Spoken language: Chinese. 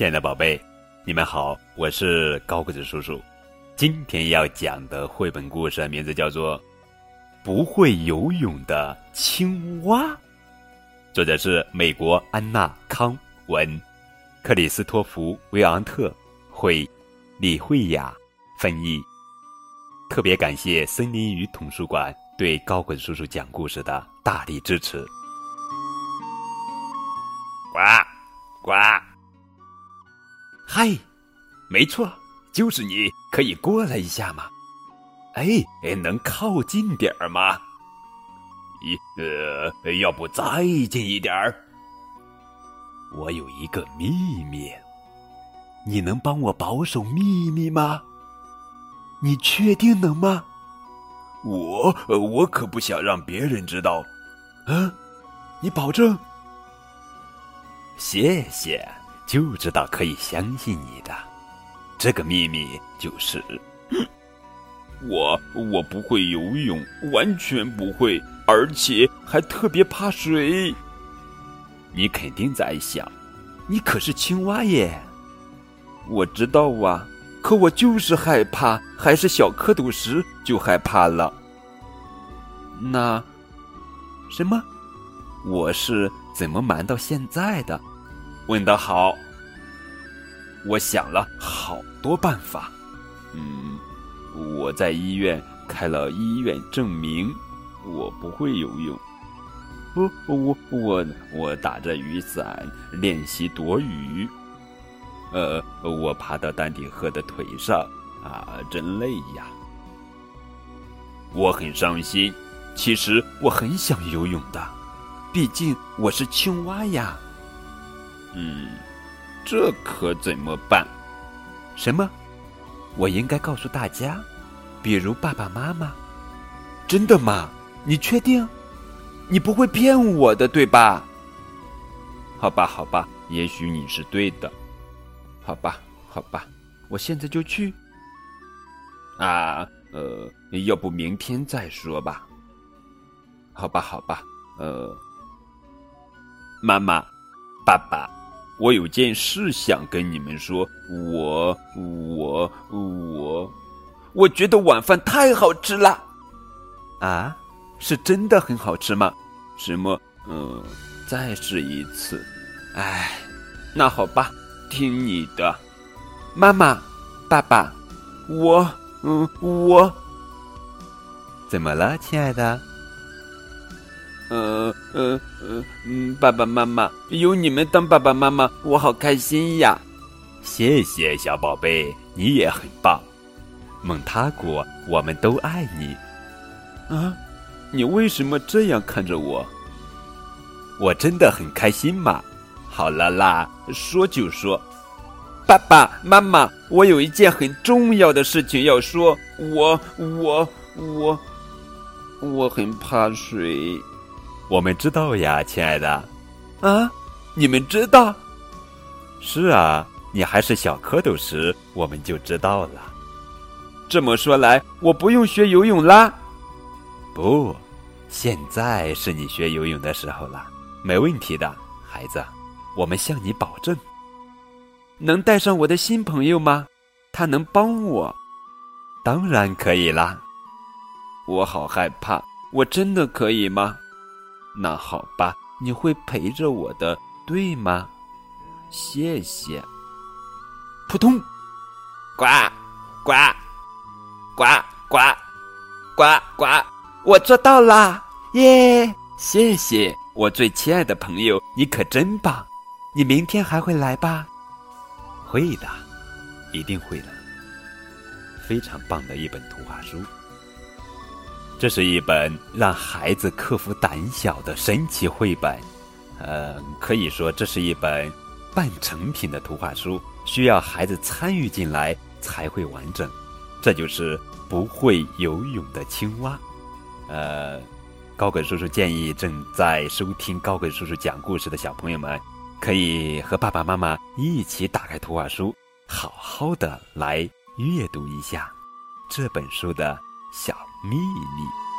亲爱的宝贝，你们好，我是高个子叔叔。今天要讲的绘本故事名字叫做《不会游泳的青蛙》，作者是美国安娜康文，克里斯托弗维昂特绘，李慧雅翻译。特别感谢森林与图书馆对高个子叔叔讲故事的大力支持。呱呱，嗨，没错，就是你，可以过来一下吗？哎哎，能靠近点儿吗？一呃，要不再近一点儿？我有一个秘密，你能帮我保守秘密吗？你确定能吗？我我可不想让别人知道。嗯，你保证？谢谢，就知道可以相信你的。这个秘密就是，我我不会游泳，完全不会，而且还特别怕水。你肯定在想，你可是青蛙耶。我知道啊。可我就是害怕，还是小蝌蚪时就害怕了。那什么？我是怎么瞒到现在的？问得好。我想了好多办法。嗯，我在医院开了医院证明，我不会游泳。不，我我我打着雨伞练习躲雨。呃，我爬到丹顶鹤的腿上，啊，真累呀！我很伤心。其实我很想游泳的，毕竟我是青蛙呀。嗯，这可怎么办？什么？我应该告诉大家，比如爸爸妈妈。真的吗？你确定？你不会骗我的，对吧？好吧，好吧，也许你是对的。好吧，好吧，我现在就去。啊，呃，要不明天再说吧。好吧，好吧，呃，妈妈，爸爸，我有件事想跟你们说。我，我，我，我觉得晚饭太好吃了。啊，是真的很好吃吗？什么？嗯，再试一次。哎，那好吧。听你的，妈妈，爸爸，我，嗯，我，怎么了，亲爱的？呃，呃，呃，嗯，爸爸妈妈，有你们当爸爸妈妈，我好开心呀！谢谢小宝贝，你也很棒。蒙塔古，我们都爱你。啊，你为什么这样看着我？我真的很开心嘛。好了啦，说就说，爸爸妈妈，我有一件很重要的事情要说。我我我我很怕水。我们知道呀，亲爱的。啊，你们知道？是啊，你还是小蝌蚪时，我们就知道了。这么说来，我不用学游泳啦？不，现在是你学游泳的时候了。没问题的，孩子。我们向你保证，能带上我的新朋友吗？他能帮我？当然可以啦。我好害怕，我真的可以吗？那好吧，你会陪着我的，对吗？谢谢。扑通，呱，呱，呱呱，呱呱，我做到啦！耶！谢谢我最亲爱的朋友，你可真棒。你明天还会来吧？会的，一定会的。非常棒的一本图画书。这是一本让孩子克服胆小的神奇绘本。呃，可以说这是一本半成品的图画书，需要孩子参与进来才会完整。这就是不会游泳的青蛙。呃，高个叔叔建议正在收听高个叔叔讲故事的小朋友们。可以和爸爸妈妈一起打开图画书，好好的来阅读一下这本书的小秘密。